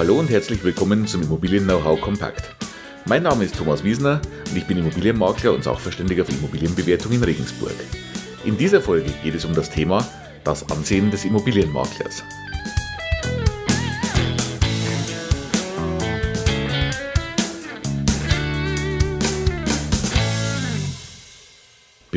Hallo und herzlich willkommen zum Immobilien Know-how Kompakt. Mein Name ist Thomas Wiesner und ich bin Immobilienmakler und Sachverständiger für Immobilienbewertung in Regensburg. In dieser Folge geht es um das Thema das Ansehen des Immobilienmaklers.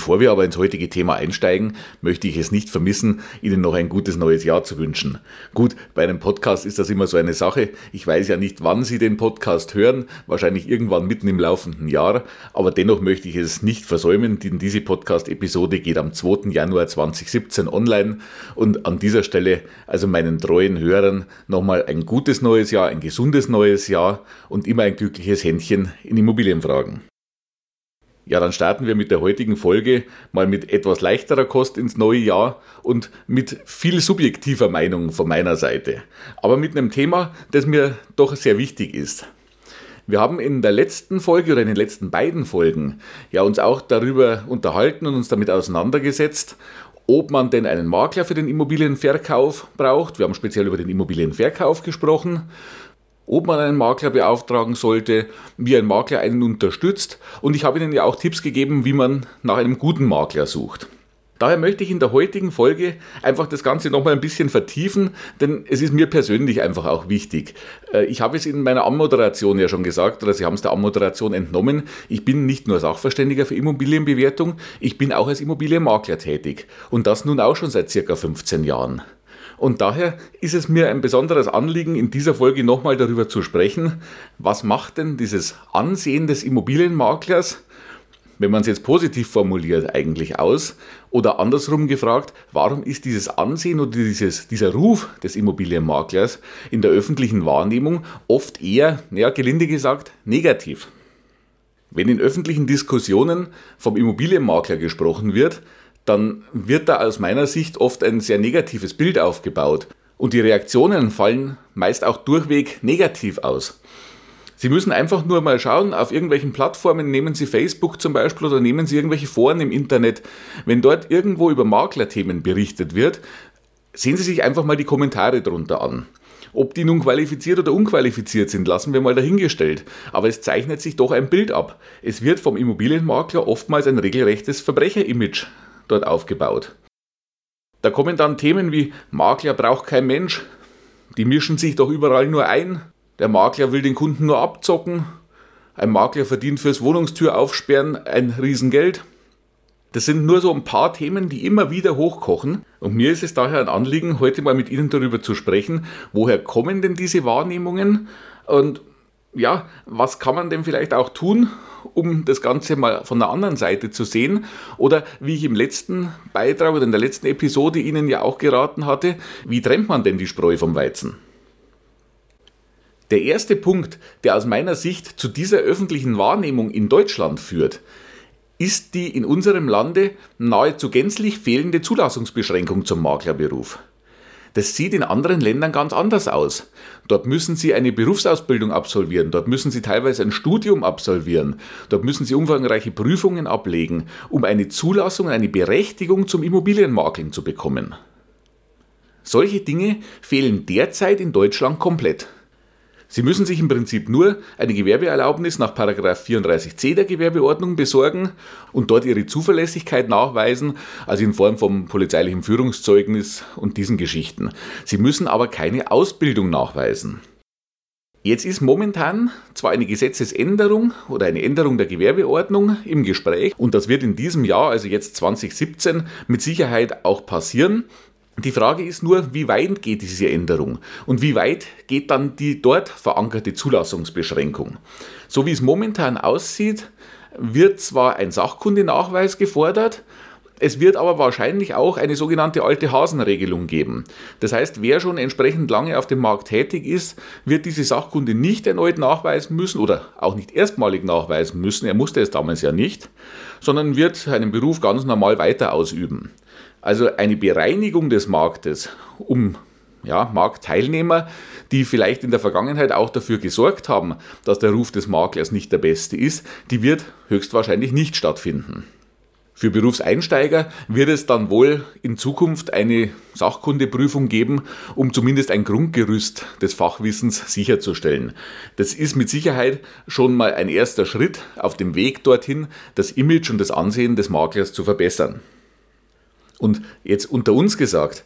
Bevor wir aber ins heutige Thema einsteigen, möchte ich es nicht vermissen, Ihnen noch ein gutes neues Jahr zu wünschen. Gut, bei einem Podcast ist das immer so eine Sache. Ich weiß ja nicht, wann Sie den Podcast hören, wahrscheinlich irgendwann mitten im laufenden Jahr, aber dennoch möchte ich es nicht versäumen, denn diese Podcast-Episode geht am 2. Januar 2017 online und an dieser Stelle also meinen treuen Hörern nochmal ein gutes neues Jahr, ein gesundes neues Jahr und immer ein glückliches Händchen in Immobilienfragen. Ja, dann starten wir mit der heutigen Folge mal mit etwas leichterer Kost ins neue Jahr und mit viel subjektiver Meinung von meiner Seite. Aber mit einem Thema, das mir doch sehr wichtig ist. Wir haben in der letzten Folge oder in den letzten beiden Folgen ja uns auch darüber unterhalten und uns damit auseinandergesetzt, ob man denn einen Makler für den Immobilienverkauf braucht. Wir haben speziell über den Immobilienverkauf gesprochen ob man einen Makler beauftragen sollte, wie ein Makler einen unterstützt und ich habe Ihnen ja auch Tipps gegeben, wie man nach einem guten Makler sucht. Daher möchte ich in der heutigen Folge einfach das Ganze nochmal ein bisschen vertiefen, denn es ist mir persönlich einfach auch wichtig. Äh, ich habe es in meiner Anmoderation ja schon gesagt, oder Sie haben es der Anmoderation entnommen, ich bin nicht nur Sachverständiger für Immobilienbewertung, ich bin auch als Immobilienmakler tätig. Und das nun auch schon seit circa 15 Jahren. Und daher ist es mir ein besonderes Anliegen, in dieser Folge nochmal darüber zu sprechen, was macht denn dieses Ansehen des Immobilienmaklers, wenn man es jetzt positiv formuliert, eigentlich aus? Oder andersrum gefragt, warum ist dieses Ansehen oder dieses, dieser Ruf des Immobilienmaklers in der öffentlichen Wahrnehmung oft eher, ja, gelinde gesagt, negativ? Wenn in öffentlichen Diskussionen vom Immobilienmakler gesprochen wird, dann wird da aus meiner Sicht oft ein sehr negatives Bild aufgebaut. Und die Reaktionen fallen meist auch durchweg negativ aus. Sie müssen einfach nur mal schauen, auf irgendwelchen Plattformen, nehmen Sie Facebook zum Beispiel oder nehmen Sie irgendwelche Foren im Internet, wenn dort irgendwo über Maklerthemen berichtet wird, sehen Sie sich einfach mal die Kommentare drunter an. Ob die nun qualifiziert oder unqualifiziert sind, lassen wir mal dahingestellt. Aber es zeichnet sich doch ein Bild ab. Es wird vom Immobilienmakler oftmals ein regelrechtes Verbrecherimage dort aufgebaut. Da kommen dann Themen wie Makler braucht kein Mensch, die mischen sich doch überall nur ein, der Makler will den Kunden nur abzocken, ein Makler verdient fürs Wohnungstür aufsperren ein Riesengeld. Das sind nur so ein paar Themen, die immer wieder hochkochen. Und mir ist es daher ein Anliegen, heute mal mit Ihnen darüber zu sprechen, woher kommen denn diese Wahrnehmungen und ja, was kann man denn vielleicht auch tun, um das Ganze mal von der anderen Seite zu sehen? Oder wie ich im letzten Beitrag oder in der letzten Episode Ihnen ja auch geraten hatte, wie trennt man denn die Spreu vom Weizen? Der erste Punkt, der aus meiner Sicht zu dieser öffentlichen Wahrnehmung in Deutschland führt, ist die in unserem Lande nahezu gänzlich fehlende Zulassungsbeschränkung zum Maklerberuf. Das sieht in anderen Ländern ganz anders aus. Dort müssen Sie eine Berufsausbildung absolvieren, dort müssen Sie teilweise ein Studium absolvieren, dort müssen Sie umfangreiche Prüfungen ablegen, um eine Zulassung, eine Berechtigung zum Immobilienmakeln zu bekommen. Solche Dinge fehlen derzeit in Deutschland komplett. Sie müssen sich im Prinzip nur eine Gewerbeerlaubnis nach 34c der Gewerbeordnung besorgen und dort Ihre Zuverlässigkeit nachweisen, also in Form vom polizeilichen Führungszeugnis und diesen Geschichten. Sie müssen aber keine Ausbildung nachweisen. Jetzt ist momentan zwar eine Gesetzesänderung oder eine Änderung der Gewerbeordnung im Gespräch und das wird in diesem Jahr, also jetzt 2017, mit Sicherheit auch passieren. Die Frage ist nur, wie weit geht diese Änderung und wie weit geht dann die dort verankerte Zulassungsbeschränkung. So wie es momentan aussieht, wird zwar ein Sachkundenachweis gefordert, es wird aber wahrscheinlich auch eine sogenannte alte Hasenregelung geben. Das heißt, wer schon entsprechend lange auf dem Markt tätig ist, wird diese Sachkunde nicht erneut nachweisen müssen oder auch nicht erstmalig nachweisen müssen. Er musste es damals ja nicht, sondern wird seinen Beruf ganz normal weiter ausüben. Also eine Bereinigung des Marktes, um ja, Marktteilnehmer, die vielleicht in der Vergangenheit auch dafür gesorgt haben, dass der Ruf des Maklers nicht der beste ist, die wird höchstwahrscheinlich nicht stattfinden. Für Berufseinsteiger wird es dann wohl in Zukunft eine Sachkundeprüfung geben, um zumindest ein Grundgerüst des Fachwissens sicherzustellen. Das ist mit Sicherheit schon mal ein erster Schritt auf dem Weg dorthin, das Image und das Ansehen des Maklers zu verbessern. Und jetzt unter uns gesagt,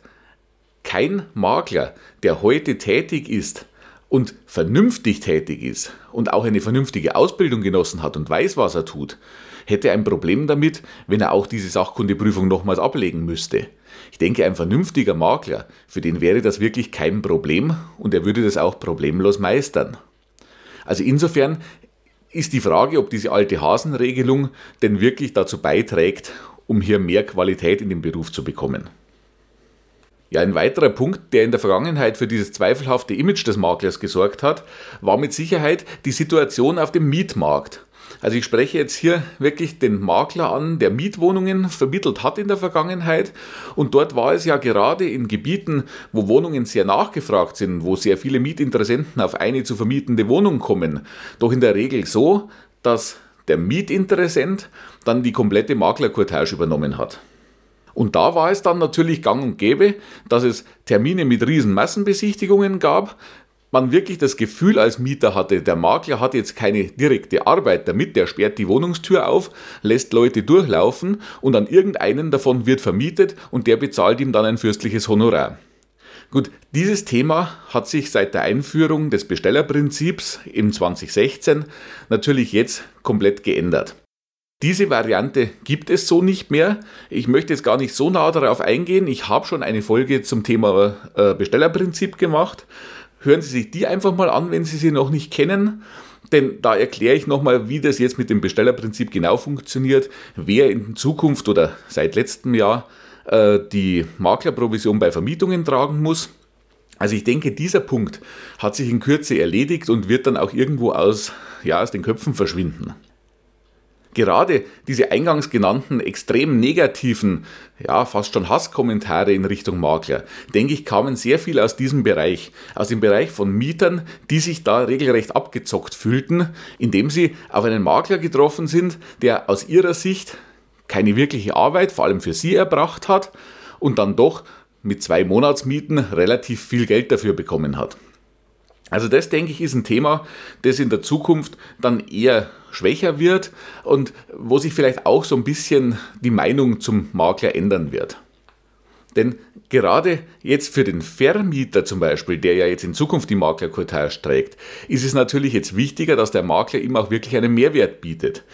kein Makler, der heute tätig ist und vernünftig tätig ist und auch eine vernünftige Ausbildung genossen hat und weiß, was er tut, hätte ein Problem damit, wenn er auch diese Sachkundeprüfung nochmals ablegen müsste. Ich denke, ein vernünftiger Makler, für den wäre das wirklich kein Problem und er würde das auch problemlos meistern. Also insofern ist die Frage, ob diese alte Hasenregelung denn wirklich dazu beiträgt, um hier mehr Qualität in den Beruf zu bekommen. Ja, ein weiterer Punkt, der in der Vergangenheit für dieses zweifelhafte Image des Maklers gesorgt hat, war mit Sicherheit die Situation auf dem Mietmarkt. Also ich spreche jetzt hier wirklich den Makler an, der Mietwohnungen vermittelt hat in der Vergangenheit. Und dort war es ja gerade in Gebieten, wo Wohnungen sehr nachgefragt sind, wo sehr viele Mietinteressenten auf eine zu vermietende Wohnung kommen, doch in der Regel so, dass der Mietinteressent dann die komplette Maklercourtage übernommen hat. Und da war es dann natürlich gang und gäbe, dass es Termine mit riesen Massenbesichtigungen gab, man wirklich das Gefühl als Mieter hatte, der Makler hat jetzt keine direkte Arbeit damit, der sperrt die Wohnungstür auf, lässt Leute durchlaufen und an irgendeinen davon wird vermietet und der bezahlt ihm dann ein fürstliches Honorar. Gut, dieses Thema hat sich seit der Einführung des Bestellerprinzips im 2016 natürlich jetzt komplett geändert. Diese Variante gibt es so nicht mehr. Ich möchte jetzt gar nicht so nah darauf eingehen. Ich habe schon eine Folge zum Thema äh, Bestellerprinzip gemacht. Hören Sie sich die einfach mal an, wenn Sie sie noch nicht kennen. Denn da erkläre ich nochmal, wie das jetzt mit dem Bestellerprinzip genau funktioniert, wer in Zukunft oder seit letztem Jahr äh, die Maklerprovision bei Vermietungen tragen muss. Also ich denke, dieser Punkt hat sich in Kürze erledigt und wird dann auch irgendwo aus, ja, aus den Köpfen verschwinden. Gerade diese eingangs genannten extrem negativen, ja, fast schon Hasskommentare in Richtung Makler, denke ich, kamen sehr viel aus diesem Bereich, aus dem Bereich von Mietern, die sich da regelrecht abgezockt fühlten, indem sie auf einen Makler getroffen sind, der aus ihrer Sicht keine wirkliche Arbeit, vor allem für sie, erbracht hat und dann doch mit zwei Monatsmieten relativ viel Geld dafür bekommen hat. Also das, denke ich, ist ein Thema, das in der Zukunft dann eher schwächer wird und wo sich vielleicht auch so ein bisschen die Meinung zum Makler ändern wird. Denn gerade jetzt für den Vermieter zum Beispiel, der ja jetzt in Zukunft die Maklercourtage trägt, ist es natürlich jetzt wichtiger, dass der Makler ihm auch wirklich einen Mehrwert bietet.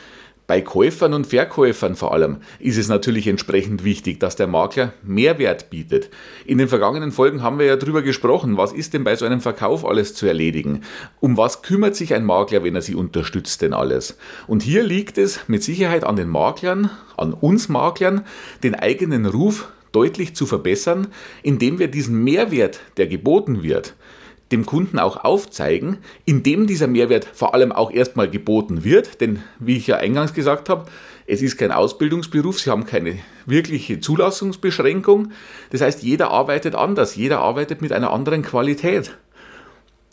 Bei Käufern und Verkäufern vor allem ist es natürlich entsprechend wichtig, dass der Makler Mehrwert bietet. In den vergangenen Folgen haben wir ja darüber gesprochen, was ist denn bei so einem Verkauf alles zu erledigen? Um was kümmert sich ein Makler, wenn er sie unterstützt denn alles? Und hier liegt es mit Sicherheit an den Maklern, an uns Maklern, den eigenen Ruf deutlich zu verbessern, indem wir diesen Mehrwert, der geboten wird, dem Kunden auch aufzeigen, indem dieser Mehrwert vor allem auch erstmal geboten wird. Denn wie ich ja eingangs gesagt habe, es ist kein Ausbildungsberuf, Sie haben keine wirkliche Zulassungsbeschränkung. Das heißt, jeder arbeitet anders, jeder arbeitet mit einer anderen Qualität.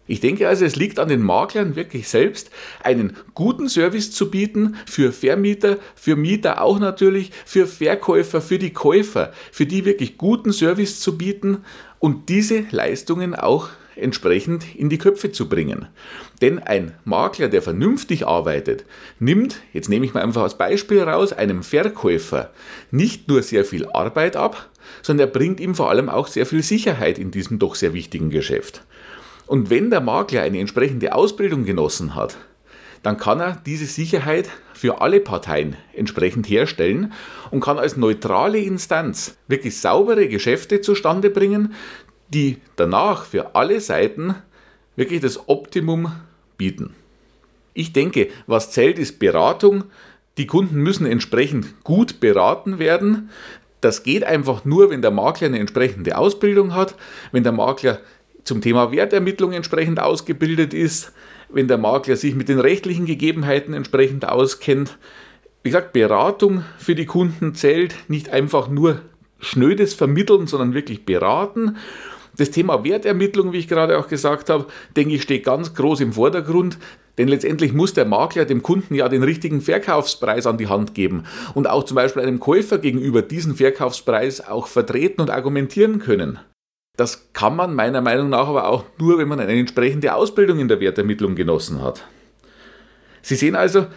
Ich denke also, es liegt an den Maklern wirklich selbst, einen guten Service zu bieten für Vermieter, für Mieter auch natürlich, für Verkäufer, für die Käufer, für die wirklich guten Service zu bieten und diese Leistungen auch entsprechend in die Köpfe zu bringen. Denn ein Makler, der vernünftig arbeitet, nimmt, jetzt nehme ich mal einfach als Beispiel raus, einem Verkäufer nicht nur sehr viel Arbeit ab, sondern er bringt ihm vor allem auch sehr viel Sicherheit in diesem doch sehr wichtigen Geschäft. Und wenn der Makler eine entsprechende Ausbildung genossen hat, dann kann er diese Sicherheit für alle Parteien entsprechend herstellen und kann als neutrale Instanz wirklich saubere Geschäfte zustande bringen, die danach für alle Seiten wirklich das Optimum bieten. Ich denke, was zählt, ist Beratung. Die Kunden müssen entsprechend gut beraten werden. Das geht einfach nur, wenn der Makler eine entsprechende Ausbildung hat, wenn der Makler zum Thema Wertermittlung entsprechend ausgebildet ist, wenn der Makler sich mit den rechtlichen Gegebenheiten entsprechend auskennt. Wie gesagt, Beratung für die Kunden zählt nicht einfach nur schnödes Vermitteln, sondern wirklich beraten. Das Thema Wertermittlung, wie ich gerade auch gesagt habe, denke ich, steht ganz groß im Vordergrund. Denn letztendlich muss der Makler dem Kunden ja den richtigen Verkaufspreis an die Hand geben und auch zum Beispiel einem Käufer gegenüber diesen Verkaufspreis auch vertreten und argumentieren können. Das kann man meiner Meinung nach aber auch nur, wenn man eine entsprechende Ausbildung in der Wertermittlung genossen hat. Sie sehen also,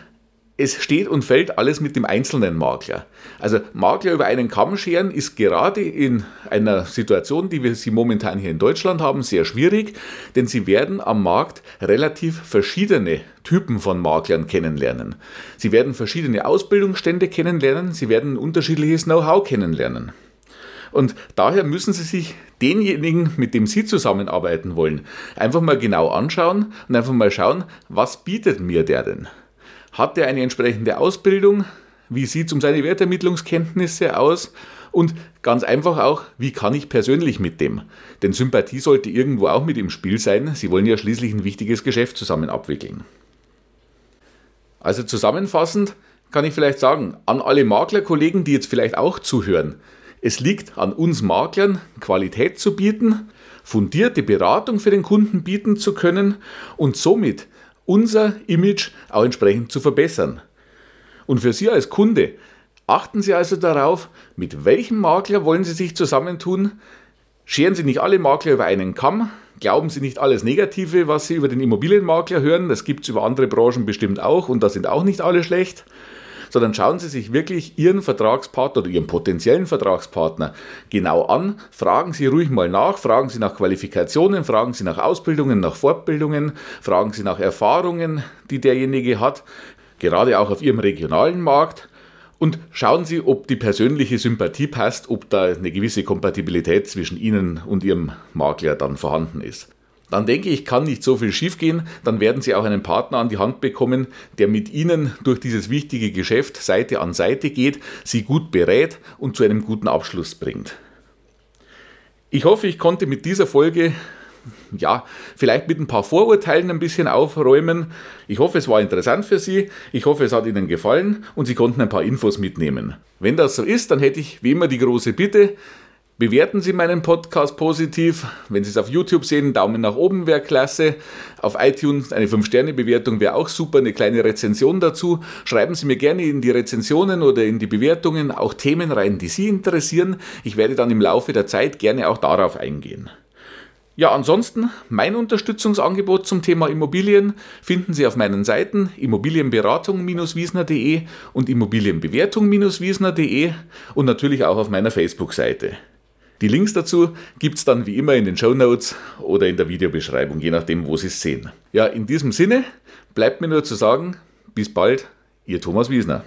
es steht und fällt alles mit dem einzelnen Makler. Also Makler über einen Kamm scheren ist gerade in einer Situation, die wir sie momentan hier in Deutschland haben, sehr schwierig, denn sie werden am Markt relativ verschiedene Typen von Maklern kennenlernen. Sie werden verschiedene Ausbildungsstände kennenlernen, sie werden unterschiedliches Know-how kennenlernen. Und daher müssen Sie sich denjenigen, mit dem Sie zusammenarbeiten wollen, einfach mal genau anschauen und einfach mal schauen, was bietet mir der denn? Hat er eine entsprechende Ausbildung? Wie sieht es um seine Wertermittlungskenntnisse aus? Und ganz einfach auch, wie kann ich persönlich mit dem? Denn Sympathie sollte irgendwo auch mit im Spiel sein. Sie wollen ja schließlich ein wichtiges Geschäft zusammen abwickeln. Also zusammenfassend kann ich vielleicht sagen, an alle Maklerkollegen, die jetzt vielleicht auch zuhören, es liegt an uns Maklern, Qualität zu bieten, fundierte Beratung für den Kunden bieten zu können und somit unser Image auch entsprechend zu verbessern. Und für Sie als Kunde, achten Sie also darauf, mit welchem Makler wollen Sie sich zusammentun. Scheren Sie nicht alle Makler über einen Kamm. Glauben Sie nicht alles Negative, was Sie über den Immobilienmakler hören. Das gibt es über andere Branchen bestimmt auch und da sind auch nicht alle schlecht sondern schauen Sie sich wirklich Ihren Vertragspartner oder Ihren potenziellen Vertragspartner genau an, fragen Sie ruhig mal nach, fragen Sie nach Qualifikationen, fragen Sie nach Ausbildungen, nach Fortbildungen, fragen Sie nach Erfahrungen, die derjenige hat, gerade auch auf Ihrem regionalen Markt. Und schauen Sie, ob die persönliche Sympathie passt, ob da eine gewisse Kompatibilität zwischen Ihnen und Ihrem Makler dann vorhanden ist dann denke ich, kann nicht so viel schiefgehen. Dann werden Sie auch einen Partner an die Hand bekommen, der mit Ihnen durch dieses wichtige Geschäft Seite an Seite geht, Sie gut berät und zu einem guten Abschluss bringt. Ich hoffe, ich konnte mit dieser Folge ja, vielleicht mit ein paar Vorurteilen ein bisschen aufräumen. Ich hoffe, es war interessant für Sie. Ich hoffe, es hat Ihnen gefallen und Sie konnten ein paar Infos mitnehmen. Wenn das so ist, dann hätte ich wie immer die große Bitte, Bewerten Sie meinen Podcast positiv. Wenn Sie es auf YouTube sehen, Daumen nach oben wäre klasse. Auf iTunes eine 5-Sterne-Bewertung wäre auch super, eine kleine Rezension dazu. Schreiben Sie mir gerne in die Rezensionen oder in die Bewertungen auch Themen rein, die Sie interessieren. Ich werde dann im Laufe der Zeit gerne auch darauf eingehen. Ja, ansonsten mein Unterstützungsangebot zum Thema Immobilien finden Sie auf meinen Seiten Immobilienberatung-wiesner.de und Immobilienbewertung-wiesner.de und natürlich auch auf meiner Facebook-Seite. Die Links dazu gibt es dann wie immer in den Show Notes oder in der Videobeschreibung, je nachdem, wo Sie es sehen. Ja, in diesem Sinne bleibt mir nur zu sagen, bis bald, Ihr Thomas Wiesner.